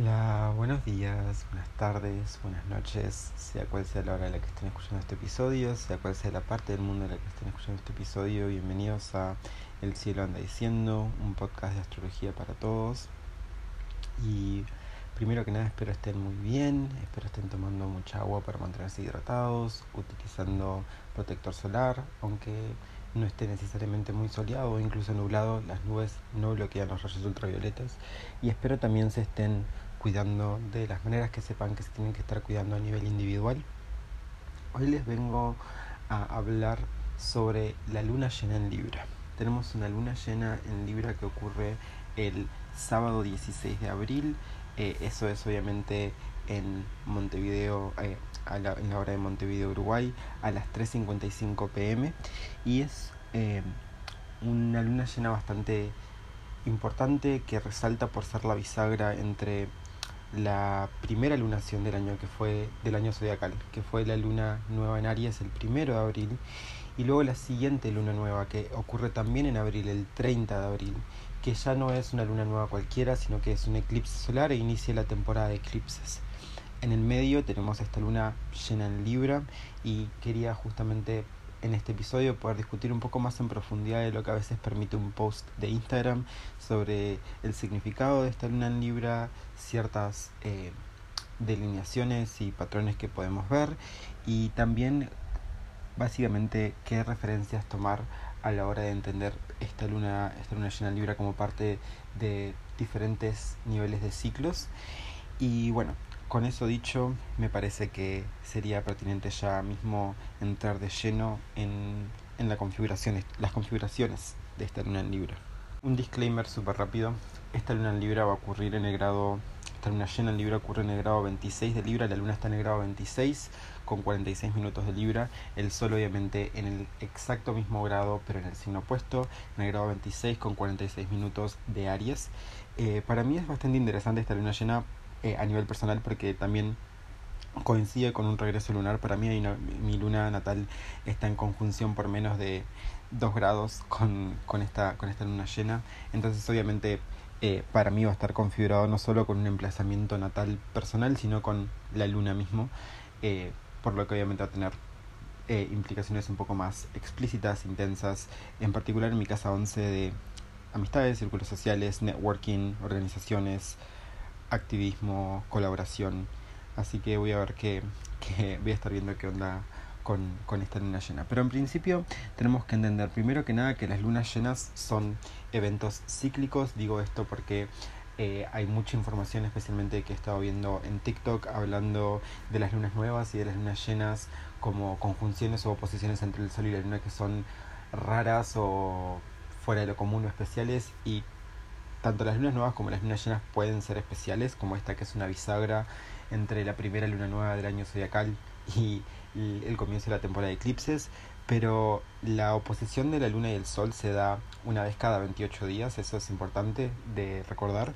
Hola, buenos días, buenas tardes, buenas noches, sea cual sea la hora en la que estén escuchando este episodio, sea cual sea la parte del mundo en la que estén escuchando este episodio, bienvenidos a El cielo anda diciendo, un podcast de astrología para todos. Y primero que nada espero estén muy bien, espero estén tomando mucha agua para mantenerse hidratados, utilizando protector solar, aunque no esté necesariamente muy soleado o incluso nublado, las nubes no bloquean los rayos ultravioletas y espero también se estén cuidando de las maneras que sepan que se tienen que estar cuidando a nivel individual. Hoy les vengo a hablar sobre la luna llena en Libra. Tenemos una luna llena en Libra que ocurre el sábado 16 de abril. Eh, eso es obviamente en Montevideo, eh, a la, en la hora de Montevideo, Uruguay, a las 3.55 pm. Y es eh, una luna llena bastante importante que resalta por ser la bisagra entre la primera lunación del año que fue del año zodiacal, que fue la luna nueva en Aries el primero de abril, y luego la siguiente luna nueva que ocurre también en abril, el 30 de abril, que ya no es una luna nueva cualquiera, sino que es un eclipse solar e inicia la temporada de eclipses. En el medio tenemos esta luna llena en Libra y quería justamente en este episodio poder discutir un poco más en profundidad de lo que a veces permite un post de Instagram sobre el significado de esta luna en Libra, ciertas eh, delineaciones y patrones que podemos ver y también básicamente qué referencias tomar a la hora de entender esta luna, esta luna llena en Libra como parte de diferentes niveles de ciclos. Y bueno, con eso dicho, me parece que sería pertinente ya mismo entrar de lleno en, en la configuración, las configuraciones de esta luna en Libra. Un disclaimer súper rápido. Esta luna en Libra va a ocurrir en el grado... Esta luna llena en Libra ocurre en el grado 26 de Libra. La luna está en el grado 26 con 46 minutos de Libra. El Sol obviamente en el exacto mismo grado, pero en el signo opuesto. En el grado 26 con 46 minutos de Aries. Eh, para mí es bastante interesante esta luna llena eh, a nivel personal porque también coincide con un regreso lunar. Para mí mi luna natal está en conjunción por menos de 2 grados con, con, esta, con esta luna llena. Entonces obviamente eh, para mí va a estar configurado no solo con un emplazamiento natal personal, sino con la luna mismo. Eh, por lo que obviamente va a tener implicaciones un poco más explícitas, intensas, en particular en mi casa 11 de amistades, círculos sociales, networking, organizaciones, activismo, colaboración. Así que voy a ver qué, voy a estar viendo qué onda con, con, esta luna llena. Pero en principio tenemos que entender primero que nada que las lunas llenas son eventos cíclicos. Digo esto porque eh, hay mucha información, especialmente que he estado viendo en TikTok, hablando de las lunas nuevas y de las lunas llenas como conjunciones o oposiciones entre el Sol y la Luna que son raras o fuera de lo común o especiales y tanto las lunas nuevas como las lunas llenas pueden ser especiales, como esta que es una bisagra entre la primera luna nueva del año zodiacal y el comienzo de la temporada de eclipses, pero la oposición de la luna y el sol se da una vez cada 28 días, eso es importante de recordar.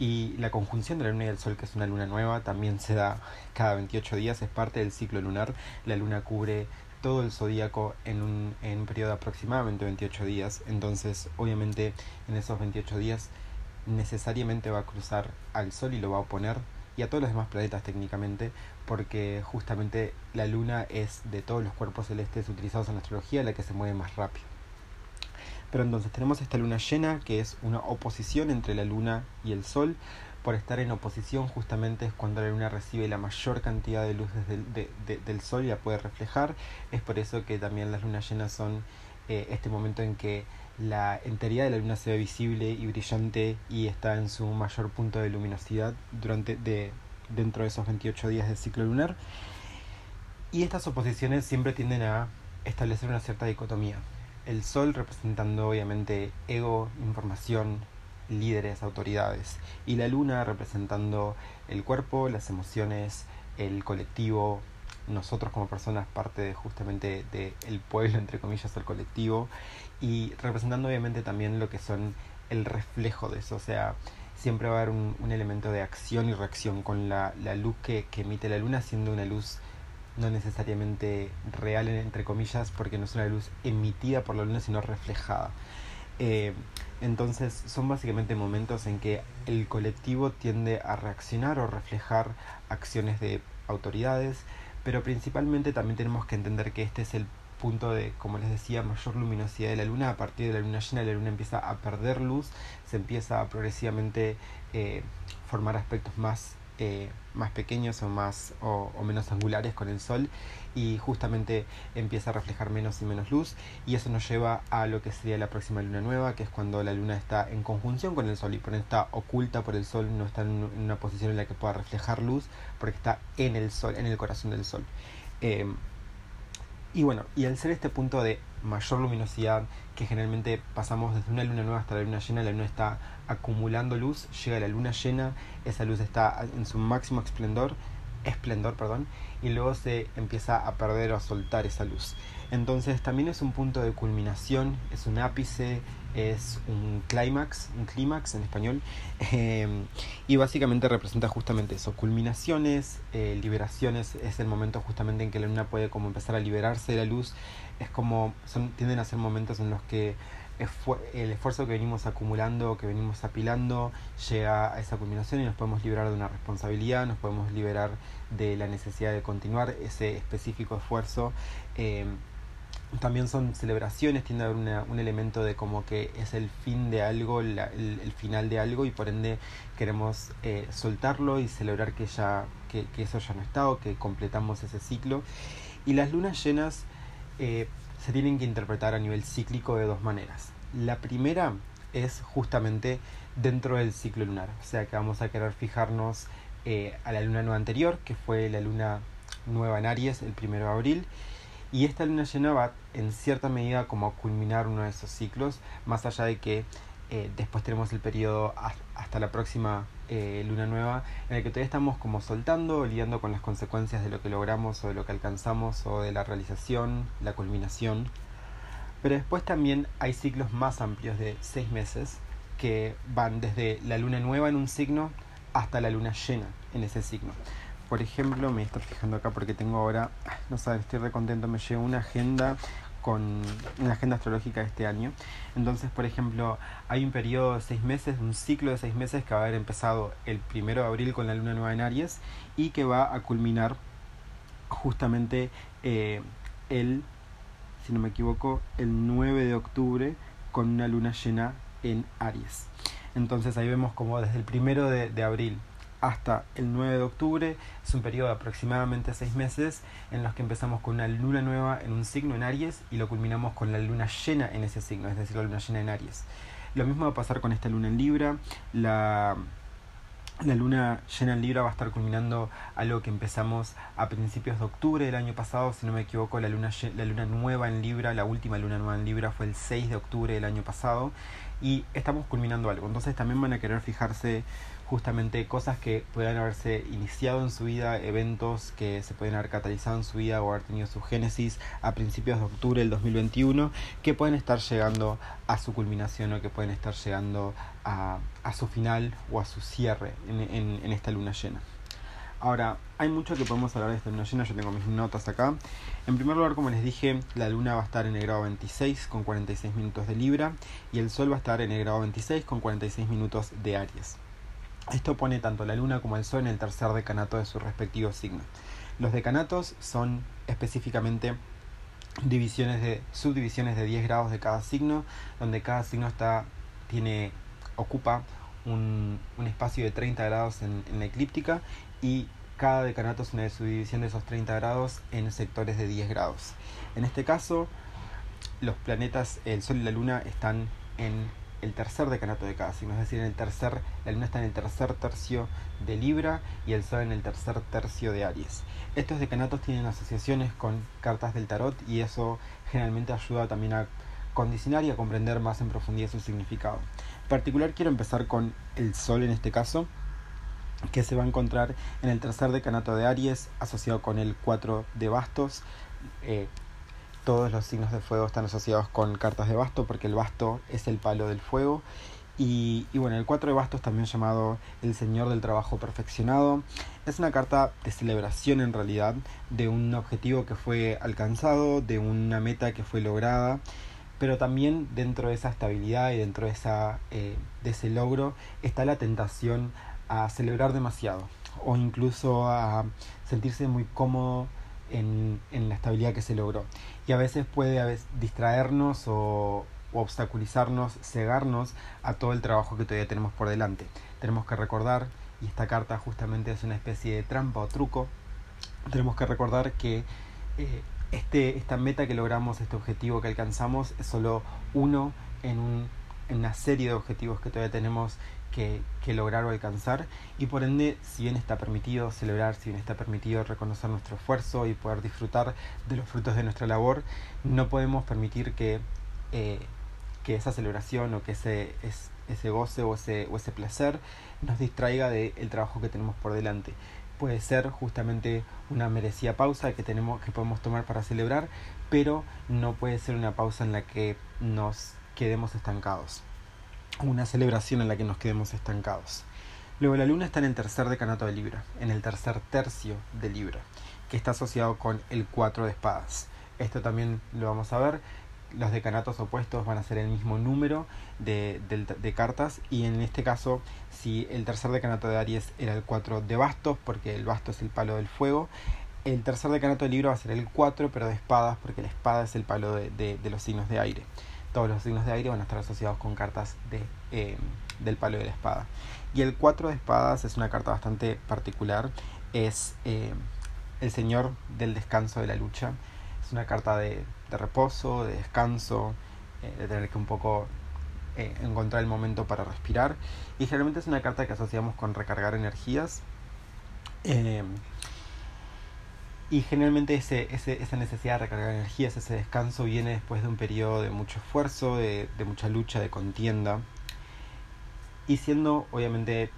Y la conjunción de la luna y el sol, que es una luna nueva, también se da cada 28 días, es parte del ciclo lunar. La luna cubre todo el zodíaco en un, en un periodo de aproximadamente 28 días. Entonces, obviamente, en esos 28 días necesariamente va a cruzar al Sol y lo va a oponer y a todos los demás planetas técnicamente, porque justamente la Luna es de todos los cuerpos celestes utilizados en la astrología la que se mueve más rápido. Pero entonces tenemos esta luna llena, que es una oposición entre la luna y el sol, por estar en oposición justamente es cuando la luna recibe la mayor cantidad de luz del, del sol y la puede reflejar. Es por eso que también las lunas llenas son eh, este momento en que la enteridad de la luna se ve visible y brillante y está en su mayor punto de luminosidad durante de, dentro de esos 28 días del ciclo lunar. Y estas oposiciones siempre tienden a establecer una cierta dicotomía. El Sol representando obviamente ego, información, líderes, autoridades, y la luna representando el cuerpo, las emociones, el colectivo, nosotros como personas parte de, justamente del pueblo, entre comillas, el colectivo, y representando obviamente también lo que son el reflejo de eso, o sea, siempre va a haber un, elemento de acción y reacción con la, la luz que, que emite la luna, siendo una luz no necesariamente real, entre comillas, porque no es una luz emitida por la luna, sino reflejada. Eh, entonces son básicamente momentos en que el colectivo tiende a reaccionar o reflejar acciones de autoridades, pero principalmente también tenemos que entender que este es el punto de, como les decía, mayor luminosidad de la luna. A partir de la luna llena, la luna empieza a perder luz, se empieza a progresivamente eh, formar aspectos más eh, más pequeños o más o, menos angulares con el sol y justamente empieza a reflejar menos y menos luz y eso nos lleva a lo que sería la próxima luna nueva que es cuando la luna está en conjunción con el sol y por está oculta por el sol no está en una posición en la que pueda reflejar luz porque está en el sol en el corazón del sol. Eh, y bueno y al ser este punto de mayor luminosidad que generalmente pasamos desde una luna nueva hasta la luna llena la luna está acumulando luz, llega la luna llena, esa luz está en su máximo esplendor, esplendor, perdón, y luego se empieza a perder o a soltar esa luz. Entonces también es un punto de culminación, es un ápice, es un clímax, un clímax en español, em, y básicamente representa justamente eso, culminaciones, eh, liberaciones, es el momento justamente en que la luna puede como empezar a liberarse de la luz, es como, son, tienden a ser momentos en los que el esfuerzo que venimos acumulando, que venimos apilando, llega a esa culminación y nos podemos liberar de una responsabilidad, nos podemos liberar de la necesidad de continuar ese específico esfuerzo. Eh, también son celebraciones, tiende a haber un elemento de como que es el fin de algo, el, final de algo y por ende queremos eh, soltarlo y celebrar que, ya, que, eso ya no está o que completamos ese ciclo. Y las lunas llenas eh, se tienen que interpretar a nivel cíclico de dos maneras. La primera es justamente dentro del ciclo lunar, o sea que vamos a querer fijarnos eh, a la luna nueva anterior, que fue la luna nueva en Aries el primero de abril, y esta luna llena va en cierta medida como a culminar uno de esos ciclos, más allá de que eh, después tenemos el periodo hasta la próxima eh, luna nueva en el que todavía estamos como soltando, lidiando con las consecuencias de lo que logramos o de lo que alcanzamos o de la realización, la culminación. Pero después también hay ciclos más amplios de seis meses que van desde la luna nueva en un signo hasta la luna llena en ese signo. Por ejemplo, me estoy fijando acá porque tengo ahora, no sé, estoy recontento, me llegó una agenda con una agenda astrológica de este año. Entonces, por ejemplo, hay un periodo de seis meses, un ciclo de seis meses que va a haber empezado el primero de abril con la luna nueva en Aries y que va a culminar justamente eh, el, si no me equivoco, el 9 de octubre con una luna llena en Aries. Entonces ahí vemos como desde el primero de, de abril hasta el 9 de octubre. Es un periodo de aproximadamente 6 meses en los que empezamos con una luna nueva en un signo en Aries y lo culminamos con la luna llena en ese signo, es decir, la luna llena en Aries. Lo mismo va a pasar con esta luna en Libra. La, la luna llena en Libra va a estar culminando algo que empezamos a principios de octubre del año pasado, si no me equivoco, la luna, la luna nueva en Libra, la última luna nueva en Libra fue el 6 de octubre del año pasado y estamos culminando algo. Entonces también van a querer fijarse justamente cosas que puedan haberse iniciado en su vida, eventos que se pueden haber catalizado en su vida o haber tenido su génesis a principios de octubre del 2021, que pueden estar llegando a su culminación o que pueden estar llegando a, a su final o a su cierre en, en, en esta luna llena. Ahora, hay mucho que podemos hablar de esta luna llena, yo tengo mis notas acá. En primer lugar, como les dije, la luna va a estar en el grado 26 con 46 minutos de Libra y el sol va a estar en el grado 26 con 46 minutos de Aries. Esto pone tanto la luna como el sol en el tercer decanato de su respectivo signo. Los decanatos son específicamente divisiones de subdivisiones de 10 grados de cada signo, donde cada signo está tiene ocupa un, espacio de 30 grados en, en, la eclíptica y cada decanato es una subdivisión de esos 30 grados en sectores de 10 grados. En este caso, los planetas, el Sol y la Luna están en el tercer decanato de cada signo, es decir, el tercer, la luna está en el tercer tercio de Libra y el sol en el tercer tercio de Aries. Estos decanatos tienen asociaciones con cartas del tarot y eso generalmente ayuda también a condicionar y a comprender más en profundidad su significado. En particular quiero empezar con el sol en este caso, que se va a encontrar en el tercer decanato de Aries, asociado con el 4 de bastos. Eh, todos los signos de fuego están asociados con cartas de basto porque el basto es el palo del fuego. Y, bueno, el 4 de bastos, también llamado el Señor del Trabajo Perfeccionado, es una carta de celebración en realidad de un objetivo que fue alcanzado, de una meta que fue lograda. pero también dentro de esa estabilidad y dentro de, esa, eh, de ese logro está la tentación a celebrar demasiado o incluso a sentirse muy cómodo en, en la estabilidad que se logró. Y a veces puede a veces, distraernos o, o obstaculizarnos, cegarnos a todo el trabajo que todavía tenemos por delante. Tenemos que recordar, y esta carta justamente es una especie de trampa o truco, tenemos que recordar que eh, este, esta meta que logramos, este objetivo que alcanzamos, es solo uno en, un, en una serie de objetivos que todavía tenemos que, que, lograr o alcanzar y por ende si bien está permitido celebrar, si bien está permitido reconocer nuestro esfuerzo y poder disfrutar de los frutos de nuestra labor, no podemos permitir que, eh, que esa celebración o que ese, es, ese goce o ese, o ese placer nos distraiga del trabajo que tenemos por delante puede ser justamente una merecida pausa que tenemos que podemos tomar para celebrar, pero no puede ser una pausa en la que nos quedemos estancados. Una celebración en la que nos quedemos estancados. Luego la luna está en el tercer decanato de Libra, en el tercer tercio de Libra, que está asociado con el cuatro de espadas. Esto también lo vamos a ver los decanatos opuestos van a ser el mismo número de, de, cartas y en este caso si el tercer decanato de Aries era el 4 de bastos porque el basto es el palo del fuego el tercer decanato de Libra va a ser el 4 pero de espadas porque la espada es el palo de, de los signos de aire todos los signos de aire van a estar asociados con cartas de, eh, del palo de la espada y el 4 de espadas es una carta bastante particular es eh, el señor del descanso de la lucha es una carta de, reposo, de descanso, eh, de tener que un poco eh, encontrar el momento para respirar. Y generalmente es una carta que asociamos con recargar energías. Y generalmente ese, ese, esa necesidad de recargar energías, ese descanso viene después de un periodo de mucho esfuerzo, de, de mucha lucha, de contienda. Y siendo obviamente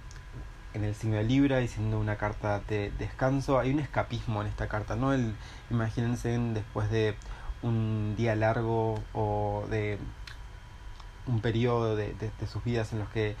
en el signo de Libra y siendo una carta de descanso, hay un escapismo en esta carta, ¿no? El, imagínense después de un día largo o de un periodo de, de, sus vidas en los que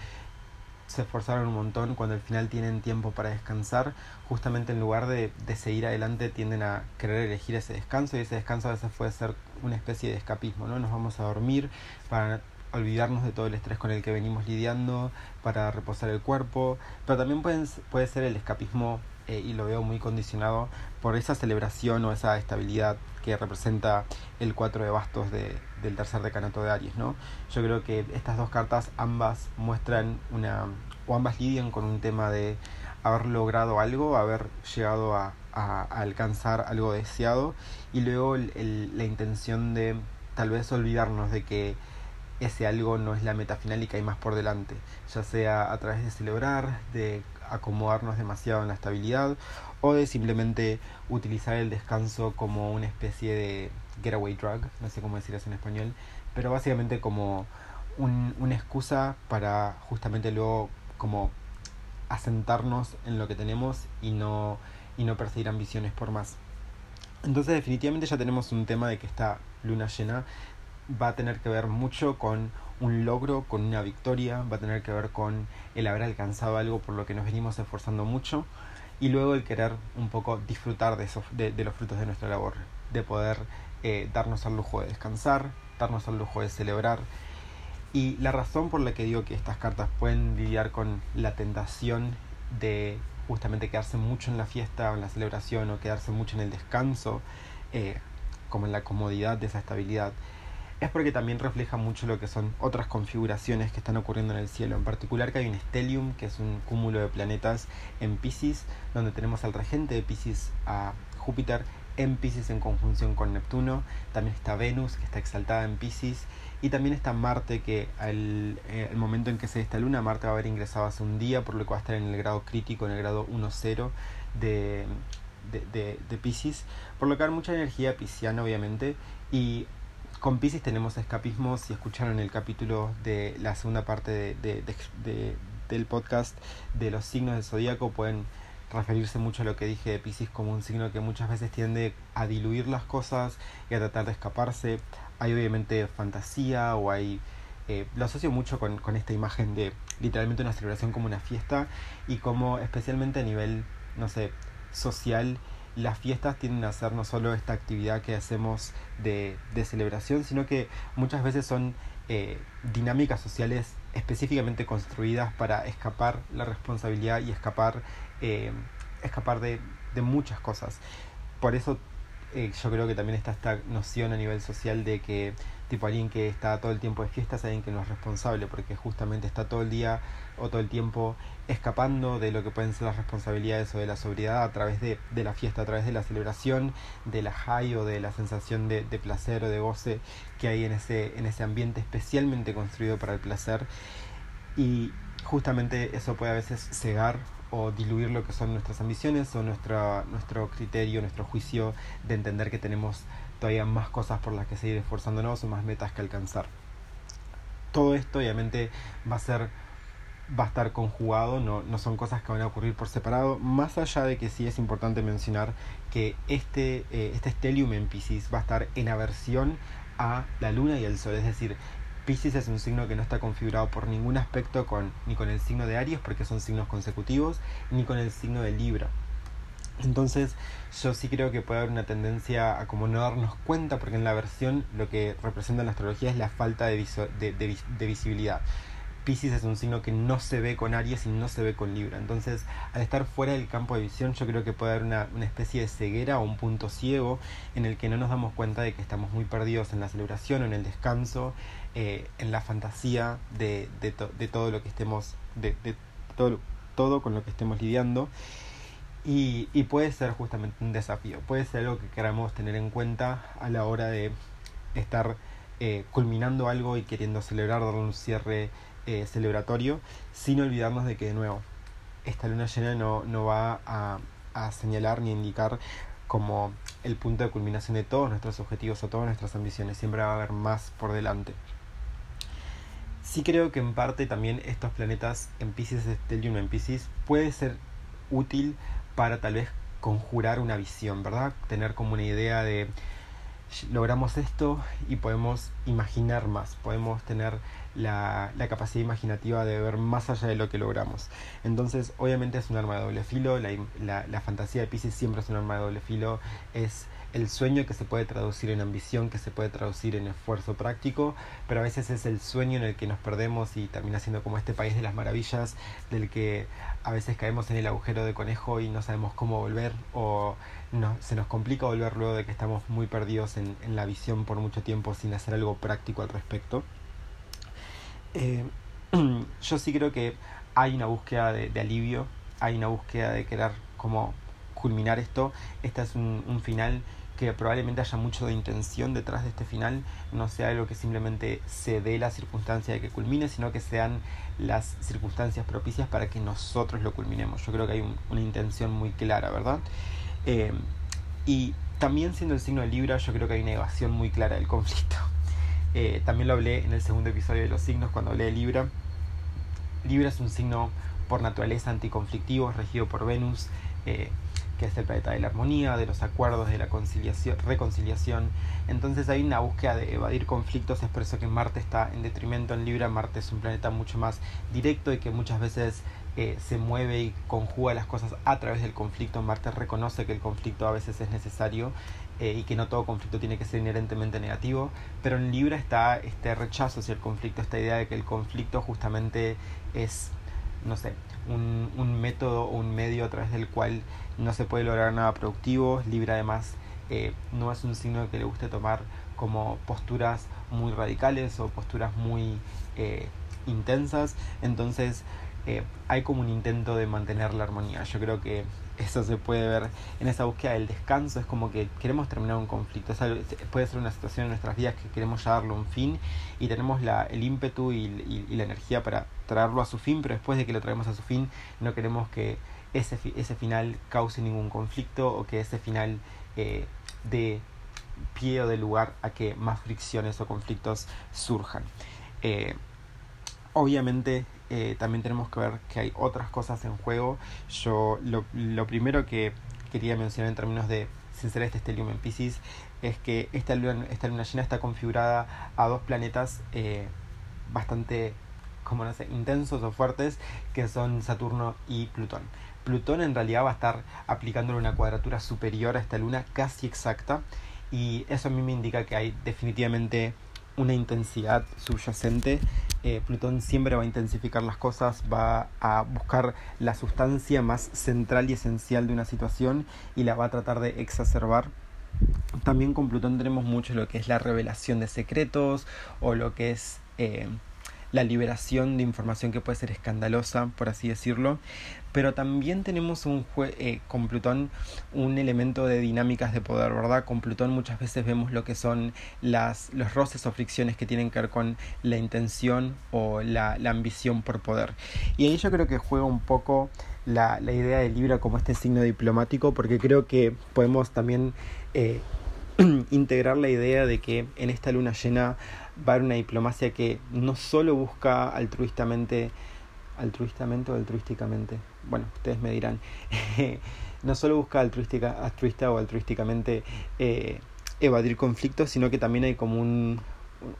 se esforzaron un montón, cuando al final tienen tiempo para descansar, justamente en lugar de, de, seguir adelante tienden a querer elegir ese descanso y ese descanso a veces puede ser una especie de escapismo, ¿no? Nos vamos a dormir para olvidarnos de todo el estrés con el que venimos lidiando, para reposar el cuerpo, pero también pueden, puede ser el escapismo, eh, y lo veo muy condicionado por esa celebración o esa estabilidad que representa el 4 de bastos de, del tercer decanato de Aries, ¿no? Yo creo que estas dos cartas ambas muestran una, o ambas lidian con un tema de haber logrado algo, haber llegado a, a, alcanzar algo deseado y luego la intención de tal vez olvidarnos de que ese algo no es la meta final y que hay más por delante, ya sea a través de celebrar, de acomodarnos demasiado en la estabilidad o de simplemente utilizar el descanso como una especie de getaway drug, no sé cómo decir eso en español, pero básicamente como un, una excusa para justamente luego como asentarnos en lo que tenemos y no, y no perseguir ambiciones por más. Entonces definitivamente ya tenemos un tema de que esta luna llena va a tener que ver mucho con un logro, con una victoria, va a tener que ver con el haber alcanzado algo por lo que nos venimos esforzando mucho y luego el querer un poco disfrutar de, esos, de, los frutos de nuestra labor, de poder eh, darnos al lujo de descansar, darnos al lujo de celebrar. Y la razón por la que digo que estas cartas pueden lidiar con la tentación de justamente quedarse mucho en la fiesta o en la celebración o quedarse mucho en el descanso, eh, como en la comodidad de esa estabilidad, es porque también refleja mucho lo que son otras configuraciones que están ocurriendo en el cielo. En particular que hay un stellium, que es un cúmulo de planetas en Pisces, donde tenemos al regente de Pisces a Júpiter en Pisces en conjunción con Neptuno. También está Venus, que está exaltada en Pisces. Y también está Marte, que al eh, momento en que se dé luna, Marte va a haber ingresado hace un día, por lo que va a estar en el grado crítico, en el grado 1-0 de, de, de, de Pisces. Por lo que hay mucha energía pisciana, obviamente. Y con Pisces tenemos escapismo. Si escucharon el capítulo de la segunda parte de, del podcast de los signos del zodíaco, pueden referirse mucho a lo que dije de Pisces como un signo que muchas veces tiende a diluir las cosas y a tratar de escaparse. Hay obviamente fantasía o hay... Eh, lo asocio mucho con, con esta imagen de literalmente una celebración como una fiesta y como especialmente a nivel, no sé, social las fiestas tienden a ser no solo esta actividad que hacemos de, de celebración, sino que muchas veces son eh, dinámicas sociales específicamente construidas para escapar la responsabilidad y escapar, eh, escapar de, de muchas cosas. Por eso eh, yo creo que también está esta noción a nivel social de que tipo alguien que está todo el tiempo de fiestas, alguien que no es responsable, porque justamente está todo el día o todo el tiempo escapando de lo que pueden ser las responsabilidades o de la sobriedad a través de, la fiesta, a través de la celebración, de la high o de la sensación de, de placer o de goce que hay en ese, en ese ambiente especialmente construido para el placer. Y justamente eso puede a veces cegar o diluir lo que son nuestras ambiciones o nuestra, nuestro criterio, nuestro juicio de entender que tenemos todavía más cosas por las que seguir esforzándonos o más metas que alcanzar. Todo esto obviamente va a ser va a estar conjugado, no, no son cosas que van a ocurrir por separado, más allá de que sí es importante mencionar que este, eh, este stellium en Pisces va a estar en aversión a la luna y el sol, es decir, Pisces es un signo que no está configurado por ningún aspecto con, ni con el signo de Aries, porque son signos consecutivos, ni con el signo de Libra. Entonces yo sí creo que puede haber una tendencia a como no darnos cuenta, porque en la versión lo que representa la astrología es la falta de, de, de, de visibilidad. Pisces es un signo que no se ve con Aries y no se ve con Libra. Entonces, al estar fuera del campo de visión, yo creo que puede haber una, una, especie de ceguera o un punto ciego en el que no nos damos cuenta de que estamos muy perdidos en la celebración en el descanso, eh, en la fantasía de, de, to, de, todo lo que estemos, de, de todo, todo con lo que estemos lidiando. Y, puede ser justamente un desafío, puede ser algo que queramos tener en cuenta a la hora de estar eh, culminando algo y queriendo celebrar, darle un cierre eh, celebratorio, sin olvidarnos de que de nuevo esta luna llena no, no va a, a, señalar ni indicar como el punto de culminación de todos nuestros objetivos o todas nuestras ambiciones, siempre va a haber más por delante. Sí creo que en parte también estos planetas en Pisces, Stellium en Pisces, puede ser útil para tal vez conjurar una visión, ¿verdad? Tener como una idea de logramos esto y podemos imaginar más, podemos tener la, la, capacidad imaginativa de ver más allá de lo que logramos. Entonces, obviamente es un arma de doble filo, la, la, la fantasía de Pisces siempre es un arma de doble filo, es el sueño que se puede traducir en ambición, que se puede traducir en esfuerzo práctico, pero a veces es el sueño en el que nos perdemos y termina siendo como este país de las maravillas, del que a veces caemos en el agujero de conejo y no sabemos cómo volver o no, se nos complica volver luego de que estamos muy perdidos en, en la visión por mucho tiempo sin hacer algo práctico al respecto. Eh, yo sí creo que hay una búsqueda de, alivio, hay una búsqueda de querer como culminar esto. Este es un, final que probablemente haya mucho de intención detrás de este final, no sea algo que simplemente se dé la circunstancia de que culmine, sino que sean las circunstancias propicias para que nosotros lo culminemos. Yo creo que hay un, una intención muy clara, ¿verdad? Eh, y también siendo el signo de Libra, yo creo que hay una evasión muy clara del conflicto. Eh, también lo hablé en el segundo episodio de los signos cuando hablé de Libra. Libra es un signo por naturaleza anticonflictivo, regido por Venus, eh, que es el planeta de la armonía, de los acuerdos, de la conciliación, reconciliación. Entonces hay una búsqueda de evadir conflictos, es por eso que Marte está en detrimento en Libra. Marte es un planeta mucho más directo y que muchas veces eh, se mueve y conjuga las cosas a través del conflicto. Marte reconoce que el conflicto a veces es necesario eh, y que no todo conflicto tiene que ser inherentemente negativo, pero en Libra está este rechazo hacia el conflicto, esta idea de que el conflicto justamente es, no sé, un, un método o un medio a través del cual no se puede lograr nada productivo. Libra además eh, no es un signo que le guste tomar como posturas muy radicales o posturas muy eh, intensas, entonces eh, hay como un intento de mantener la armonía. Yo creo que eso se puede ver en esa búsqueda del descanso. Es como que queremos terminar un conflicto. Puede ser una situación en nuestras vidas que queremos ya darle un fin y tenemos la, el ímpetu y, la energía para traerlo a su fin, pero después de que lo traemos a su fin, no queremos que ese, ese final cause ningún conflicto o que ese final eh, dé pie o de lugar a que más fricciones o conflictos surjan. Eh, obviamente eh, también tenemos que ver que hay otras cosas en juego. Yo lo, lo primero que quería mencionar en términos de sincerar este stellium en Pisces es que esta luna, esta luna llena está configurada a dos planetas eh, bastante como no sé, intensos o fuertes que son Saturno y Plutón. Plutón en realidad va a estar aplicándole una cuadratura superior a esta luna casi exacta y eso a mí me indica que hay definitivamente una intensidad subyacente. Eh, Plutón siempre va a intensificar las cosas, va a buscar la sustancia más central y esencial de una situación y la va a tratar de exacerbar. También con Plutón tenemos mucho lo que es la revelación de secretos o lo que es eh, la liberación de información que puede ser escandalosa, por así decirlo, pero también tenemos un eh, con Plutón un elemento de dinámicas de poder, ¿verdad? Con Plutón muchas veces vemos lo que son las, los roces o fricciones que tienen que ver con la intención o la, la ambición por poder. Y ahí yo creo que juega un poco la, la idea de Libra como este signo diplomático, porque creo que podemos también eh, integrar la idea de que en esta luna llena va a haber una diplomacia que no solo busca altruistamente, altruistamente o altruísticamente, bueno, ustedes me dirán, no solo busca altruística, altruista o altruísticamente eh, evadir conflictos, sino que también hay como un,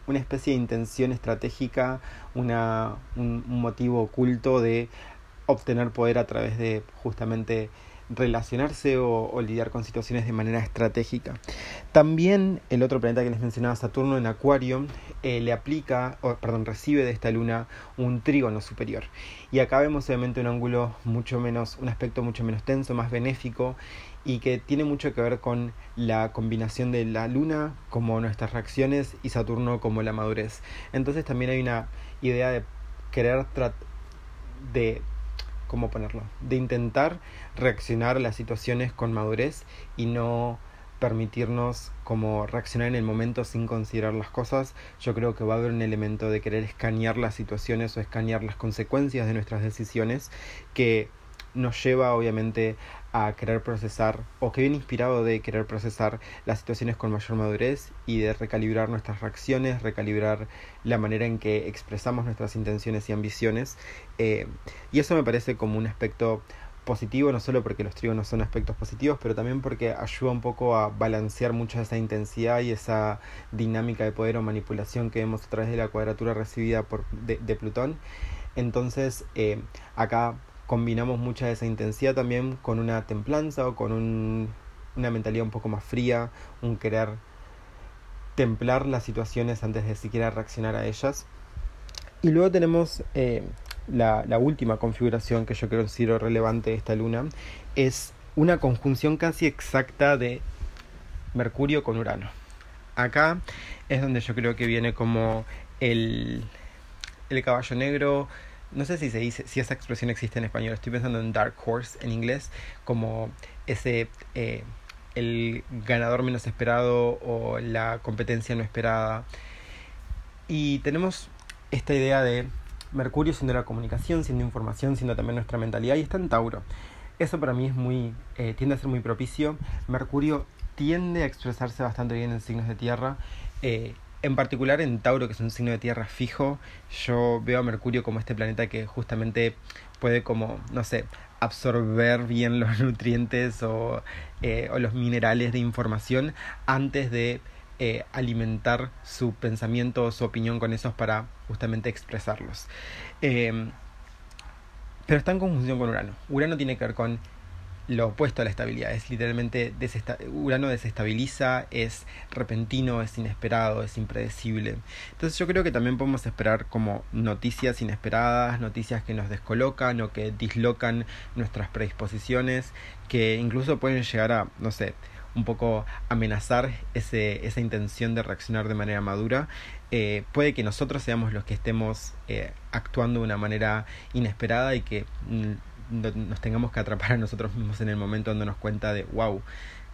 una especie de intención estratégica, una, un motivo oculto de obtener poder a través de justamente relacionarse o, lidiar con situaciones de manera estratégica. También el otro planeta que les mencionaba, Saturno en Acuario, eh, le aplica, o, perdón, recibe de esta luna un trígono superior. Y acá vemos obviamente un ángulo mucho menos, un aspecto mucho menos tenso, más benéfico y que tiene mucho que ver con la combinación de la luna como nuestras reacciones y Saturno como la madurez. Entonces también hay una idea de querer de ¿cómo ponerlo? De intentar reaccionar a las situaciones con madurez y no permitirnos como reaccionar en el momento sin considerar las cosas, yo creo que va a haber un elemento de querer escanear las situaciones o escanear las consecuencias de nuestras decisiones que nos lleva obviamente a querer procesar o que viene inspirado de querer procesar las situaciones con mayor madurez y de recalibrar nuestras reacciones, recalibrar la manera en que expresamos nuestras intenciones y ambiciones. Eh, y eso me parece como un aspecto positivo, no solo porque los trígonos son aspectos positivos, pero también porque ayuda un poco a balancear mucho esa intensidad y esa dinámica de poder o manipulación que vemos a través de la cuadratura recibida por, de, Plutón. Entonces, eh, acá combinamos mucha de esa intensidad también con una templanza o con un, una mentalidad un poco más fría, un querer templar las situaciones antes de siquiera reaccionar a ellas. Y luego tenemos eh, la, la, última configuración que yo creo considero relevante de esta luna, es una conjunción casi exacta de Mercurio con Urano. Acá es donde yo creo que viene como el, el caballo negro no sé si se dice, si esa expresión existe en español, estoy pensando en Dark Horse en inglés, como ese, eh, el ganador menos esperado o la competencia no esperada. Y tenemos esta idea de Mercurio siendo la comunicación, siendo información, siendo también nuestra mentalidad, y está en Tauro. Eso para mí es muy, eh, tiende a ser muy propicio. Mercurio tiende a expresarse bastante bien en signos de tierra. Eh, en particular en Tauro, que es un signo de tierra fijo, yo veo a Mercurio como este planeta que justamente puede como, no sé, absorber bien los nutrientes o, eh, o los minerales de información antes de eh, alimentar su pensamiento o su opinión con esos para justamente expresarlos. Eh, pero está en conjunción con Urano. Urano tiene que ver con lo opuesto a la estabilidad. Es literalmente Urano desestabiliza, es repentino, es inesperado, es impredecible. Entonces yo creo que también podemos esperar como noticias inesperadas, noticias que nos descolocan o que dislocan nuestras predisposiciones, que incluso pueden llegar a, no sé, un poco amenazar ese, esa intención de reaccionar de manera madura. Eh, puede que nosotros seamos los que estemos eh, actuando de una manera inesperada y que mm, nos tengamos que atrapar a nosotros mismos en el momento donde nos cuenta de wow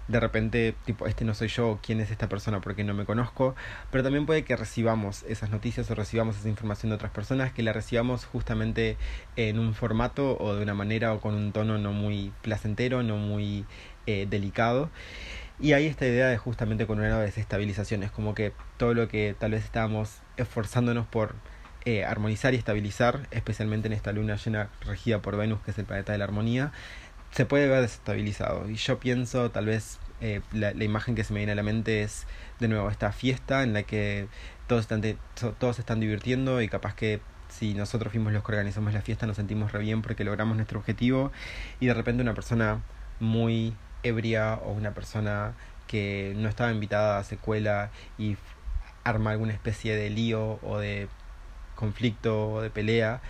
de repente, tipo, este no soy yo, quién es esta persona porque no me conozco, pero también puede que recibamos esas noticias o recibamos esa información de otras personas, que la recibamos justamente en un formato o de una manera o con un tono no muy placentero, no muy eh, delicado. Y hay esta idea de justamente con una desestabilización, es como que todo lo que tal vez estábamos esforzándonos por eh, armonizar y estabilizar, especialmente en esta luna llena regida por Venus, que es el planeta de la armonía, se puede ver desestabilizado. Y yo pienso, tal vez eh, la, imagen que se me viene a la mente es de nuevo esta fiesta en la que todos están, todos están divirtiendo y capaz que si nosotros fuimos los que organizamos la fiesta, nos sentimos re bien porque logramos nuestro objetivo y de repente una persona muy ebria o una persona que no estaba invitada a secuela y arma alguna especie de lío o de conflicto de pelea.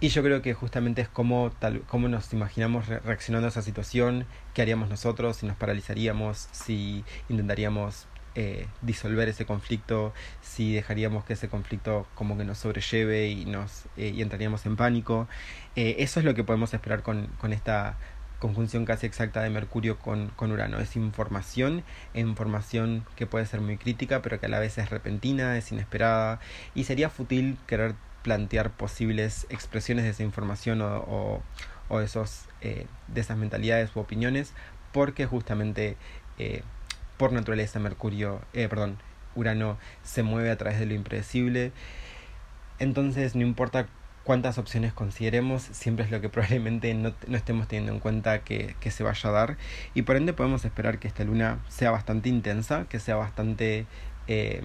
Y yo creo que justamente es como, tal, como nos imaginamos reaccionando a esa situación, qué haríamos nosotros, si nos paralizaríamos, si intentaríamos eh, disolver ese conflicto, si dejaríamos que ese conflicto como que nos sobrelleve y, nos, eh, y entraríamos en pánico. Eh, eso es lo que podemos esperar con, con esta conjunción casi exacta de Mercurio con, con Urano. Es información, información que puede ser muy crítica, pero que a la vez es repentina, es inesperada, y sería fútil querer plantear posibles expresiones de esa información o, o, o esos, eh, de esas mentalidades u opiniones, porque justamente eh, por naturaleza Mercurio, eh, perdón, Urano se mueve a través de lo impredecible. Entonces, no importa cuántas opciones consideremos, siempre es lo que probablemente no, estemos teniendo en cuenta que, se vaya a dar. Y por ende podemos esperar que esta luna sea bastante intensa, que sea bastante... Eh,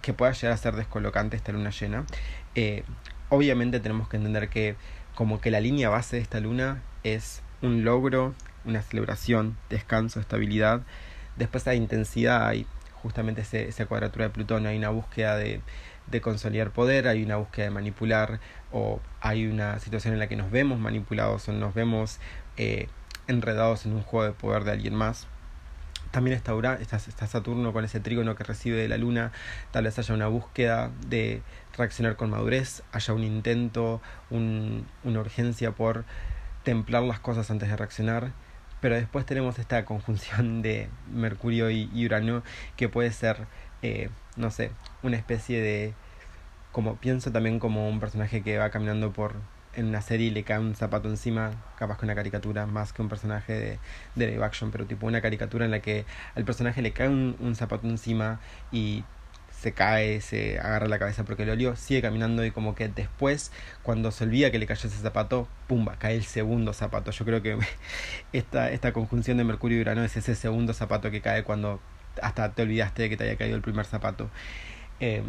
que pueda llegar a ser descolocante esta luna llena. Eh, obviamente tenemos que entender que como que la línea base de esta luna es un logro, una celebración, descanso, estabilidad. Después hay intensidad, hay justamente esa cuadratura de Plutón, hay una búsqueda de, de consolidar poder, hay una búsqueda de manipular o hay una situación en la que nos vemos manipulados o nos vemos eh, enredados en un juego de poder de alguien más. También está, está, está Saturno con ese trígono que recibe de la Luna, tal vez haya una búsqueda de reaccionar con madurez, haya un intento, un, una urgencia por templar las cosas antes de reaccionar pero después tenemos esta conjunción de Mercurio y, y Urano que puede ser eh, no sé, una especie de... como pienso también como un personaje que va caminando por en una serie y le cae un zapato encima, capaz que una caricatura más que un personaje de, de live action, pero tipo una caricatura en la que al personaje le cae un, un zapato encima y se cae, se agarra la cabeza porque lo olió, sigue caminando y como que después, cuando se olvida que le cayó ese zapato, pumba, cae el segundo zapato. Yo creo que esta, esta conjunción de Mercurio y Urano es ese segundo zapato que cae cuando hasta te olvidaste de que te haya caído el primer zapato. Eh,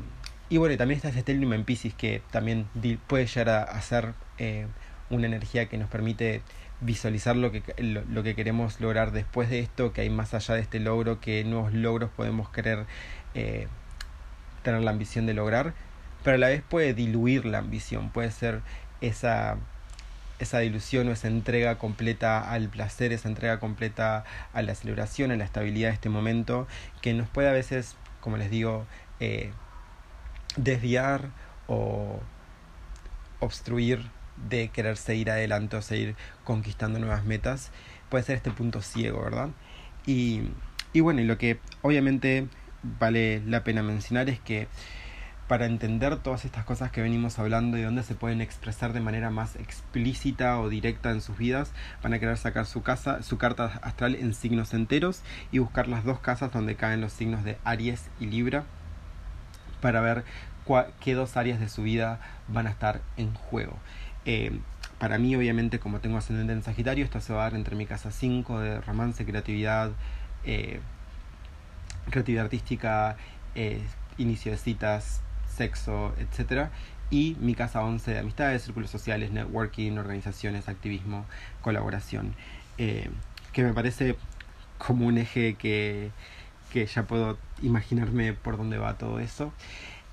y bueno, también está Stellium en Pisces que también puede llegar a, ser eh, una energía que nos permite visualizar lo que, lo, que queremos lograr después de esto, que hay más allá de este logro, que nuevos logros podemos querer eh, tener la ambición de lograr, pero a la vez puede diluir la ambición, puede ser esa esa dilución o esa entrega completa al placer, esa entrega completa a la celebración, a la estabilidad de este momento, que nos puede a veces, como les digo, eh, desviar o obstruir de querer seguir adelante o seguir conquistando nuevas metas, puede ser este punto ciego, ¿verdad? Y, y bueno, y lo que obviamente vale la pena mencionar es que para entender todas estas cosas que venimos hablando y dónde se pueden expresar de manera más explícita o directa en sus vidas, van a querer sacar su casa, su carta astral en signos enteros y buscar las dos casas donde caen los signos de Aries y Libra para ver qué dos áreas de su vida van a estar en juego. Eh, para mí, obviamente, como tengo ascendente en Sagitario, esto se va a dar entre mi casa 5 de romance, creatividad, eh, creatividad artística, eh, inicio de citas, sexo, etc. Y mi casa 11 de amistades, círculos sociales, networking, organizaciones, activismo, colaboración. Que me parece como un eje que, que ya puedo imaginarme por dónde va todo eso.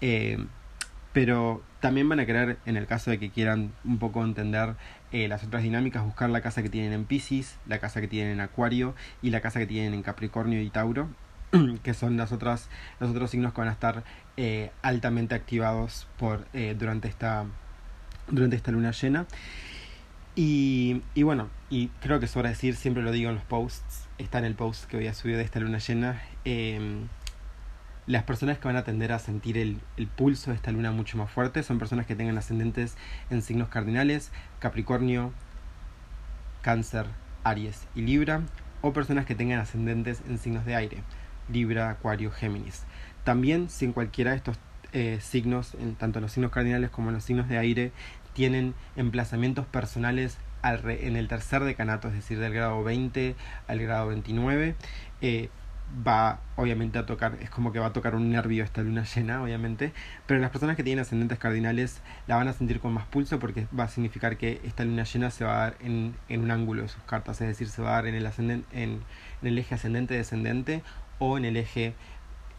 Eh, pero también van a querer, en el caso de que quieran un poco entender eh, las otras dinámicas, buscar la casa que tienen en Pisces, la casa que tienen en Acuario y la casa que tienen en Capricornio y Tauro, que son las otras, los otros signos que van a estar eh, altamente activados por, durante, esta, durante esta luna llena. Y, y, bueno, y creo que sobra decir, siempre lo digo en los posts, está en el post que voy a subir de esta luna llena, eh, las personas que van a tender a sentir el, pulso de esta luna mucho más fuerte son personas que tengan ascendentes en signos cardinales, Capricornio, Cáncer, Aries y Libra, o personas que tengan ascendentes en signos de aire, Libra, Acuario, Géminis. También si en cualquiera de estos eh, signos, en, tanto en los signos cardinales como en los signos de aire, tienen emplazamientos personales en el tercer decanato, es decir, del grado 20 al grado 29, eh, va obviamente a tocar, es como que va a tocar un nervio esta luna llena, obviamente, pero las personas que tienen ascendentes cardinales la van a sentir con más pulso porque va a significar que esta luna llena se va a dar en, en un ángulo de sus cartas, es decir, se va a dar en el, ascendente, en, en el eje ascendente-descendente o en el eje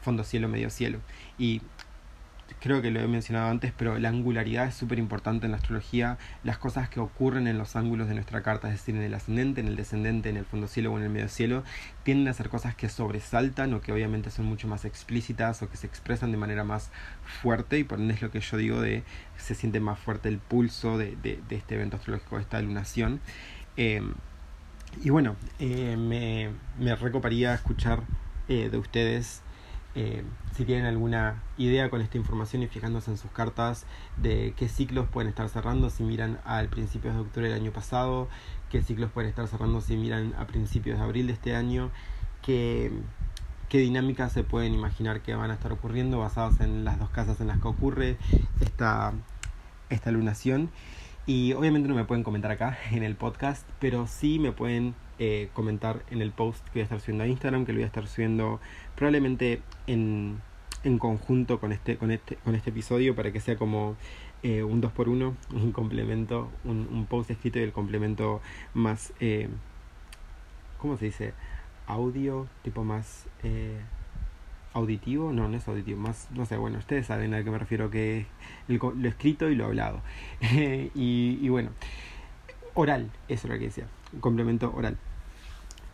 fondo cielo-medio cielo. Y creo que lo he mencionado antes, pero la angularidad es súper importante en la astrología. Las cosas que ocurren en los ángulos de nuestra carta, es decir, en el ascendente, en el descendente, en el fondo cielo o en el medio cielo, tienden a ser cosas que sobresaltan o que obviamente son mucho más explícitas o que se expresan de manera más fuerte y por ende es lo que yo digo de se siente más fuerte el pulso de, de, este evento astrológico, de esta lunación. Em, y bueno, eh, me, me recoparía escuchar eh, de ustedes eh, si tienen alguna idea con esta información y fijándose en sus cartas de qué ciclos pueden estar cerrando si miran al principios de octubre del año pasado, qué ciclos pueden estar cerrando si miran a principios de abril de este año, qué, qué dinámicas se pueden imaginar que van a estar ocurriendo basadas en las dos casas en las que ocurre esta, esta lunación. Y obviamente no me pueden comentar acá en el podcast, pero sí me pueden eh, comentar en el post que voy a estar subiendo a Instagram, que lo voy a estar subiendo probablemente en, en conjunto con este, con, este, con este episodio para que sea como eh, un 2x1, un complemento, un, un, post escrito y el complemento más, eh, ¿cómo se dice? Audio, tipo más eh, auditivo, no, no es auditivo, más, no sé, bueno, ustedes saben a qué me refiero, que es lo escrito y lo hablado. y, y bueno, oral, eso es lo que decía, complemento oral.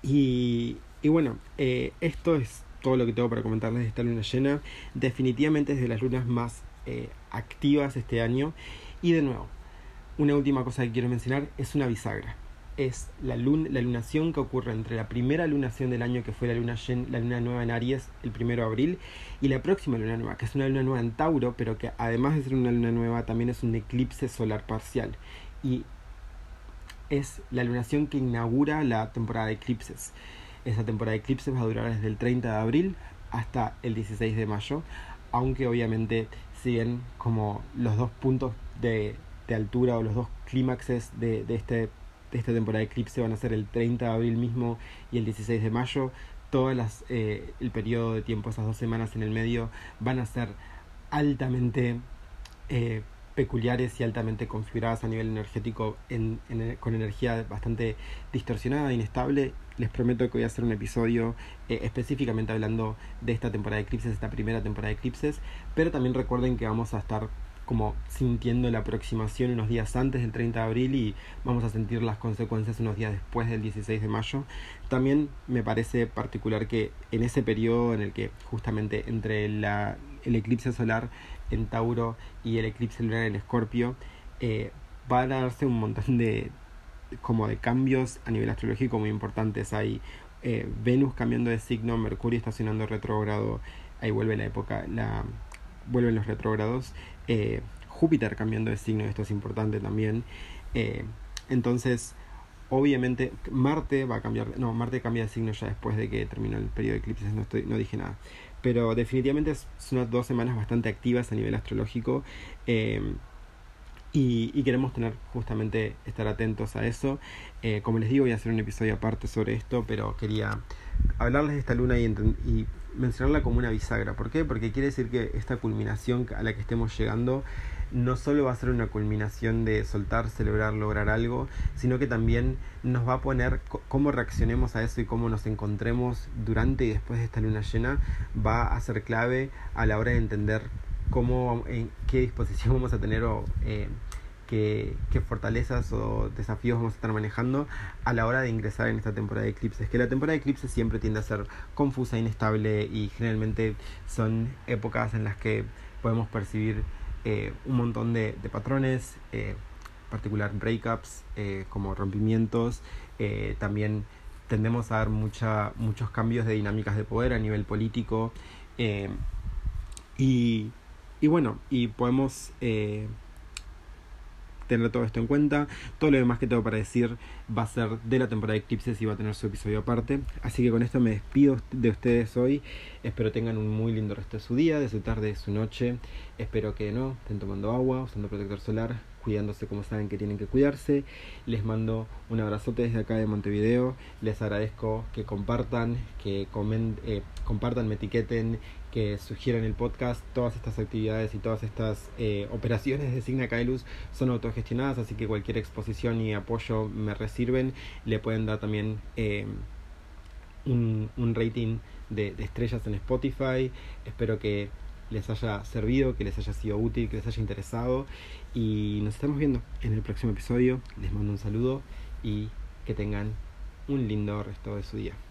Y, bueno, eh, esto es todo lo que tengo para comentarles de esta luna llena. Definitivamente es de las lunas más eh, activas este año. Y de nuevo, una última cosa que quiero mencionar es una bisagra. Es la, luna, la lunación que ocurre entre la primera lunación del año, que fue la luna, la luna nueva en Aries, el primero de abril, y la próxima luna nueva, que es una luna nueva en Tauro, pero que además de ser una luna nueva, también es un eclipse solar parcial. Y es la lunación que inaugura la temporada de eclipses. Esa temporada de eclipses va a durar desde el 30 de abril hasta el 16 de mayo, aunque obviamente siguen como los dos puntos de, de altura o los dos clímaxes de, de, este, de esta temporada de eclipse van a ser el 30 de abril mismo y el 16 de mayo. Todo las, eh, el periodo de tiempo, esas dos semanas en el medio, van a ser altamente eh, peculiares y altamente configuradas a nivel energético en, con energía bastante distorsionada, inestable. Les prometo que voy a hacer un episodio eh, específicamente hablando de esta temporada de eclipses, esta primera temporada de eclipses, pero también recuerden que vamos a estar como sintiendo la aproximación unos días antes del 30 de abril y vamos a sentir las consecuencias unos días después del 16 de mayo. También me parece particular que en ese periodo en el que justamente entre la, el eclipse solar en Tauro y el eclipse lunar en Escorpio, eh, va a darse un montón de como de cambios a nivel astrológico muy importantes. Hay eh, Venus cambiando de signo, Mercurio estacionando retrógrado, ahí vuelve la época, la vuelven los retrógrados, eh, Júpiter cambiando de signo, esto es importante también. entonces, obviamente, Marte va a cambiar, no, Marte cambia de signo ya después de que terminó el periodo de eclipses, no, estoy, no dije nada pero definitivamente son unas dos semanas bastante activas a nivel astrológico eh, y, queremos tener justamente estar atentos a eso. Eh, como les digo, voy a hacer un episodio aparte sobre esto, pero quería hablarles de esta luna y mencionarla como una bisagra. ¿Por qué? Porque quiere decir que esta culminación a la que estemos llegando no solo va a ser una culminación de soltar, celebrar, lograr algo, sino que también nos va a poner cómo reaccionemos a eso y cómo nos encontremos durante y después de esta luna llena, va a ser clave a la hora de entender cómo, en qué disposición vamos a tener o eh, qué, qué, fortalezas o desafíos vamos a estar manejando a la hora de ingresar en esta temporada de eclipses. Que la temporada de eclipses siempre tiende a ser confusa, inestable y generalmente son épocas en las que podemos percibir eh, un montón de, patrones, eh, particular breakups, eh, como rompimientos. Eh, también tendemos a dar mucha, muchos cambios de dinámicas de poder a nivel político. y, y bueno, y podemos tener todo esto en cuenta. Todo lo demás que tengo para decir va a ser de la temporada de Eclipses y va a tener su episodio aparte. Así que con esto me despido de ustedes hoy. Espero tengan un muy lindo resto de su día, de su tarde, de su noche. Espero que no estén tomando agua, usando protector solar, cuidándose como saben que tienen que cuidarse. Les mando un abrazote desde acá de Montevideo. Les agradezco que compartan, que eh, compartan, me etiqueten, que sugieran el podcast. Todas estas actividades y todas estas eh, operaciones de Signa Kailus son autogestionadas, así que cualquier exposición y apoyo me resirven. Le pueden dar también eh, un, un, rating de, de estrellas en Spotify. Espero que les haya servido, que les haya sido útil, que les haya interesado. Y nos estamos viendo en el próximo episodio. Les mando un saludo y que tengan un lindo resto de su día.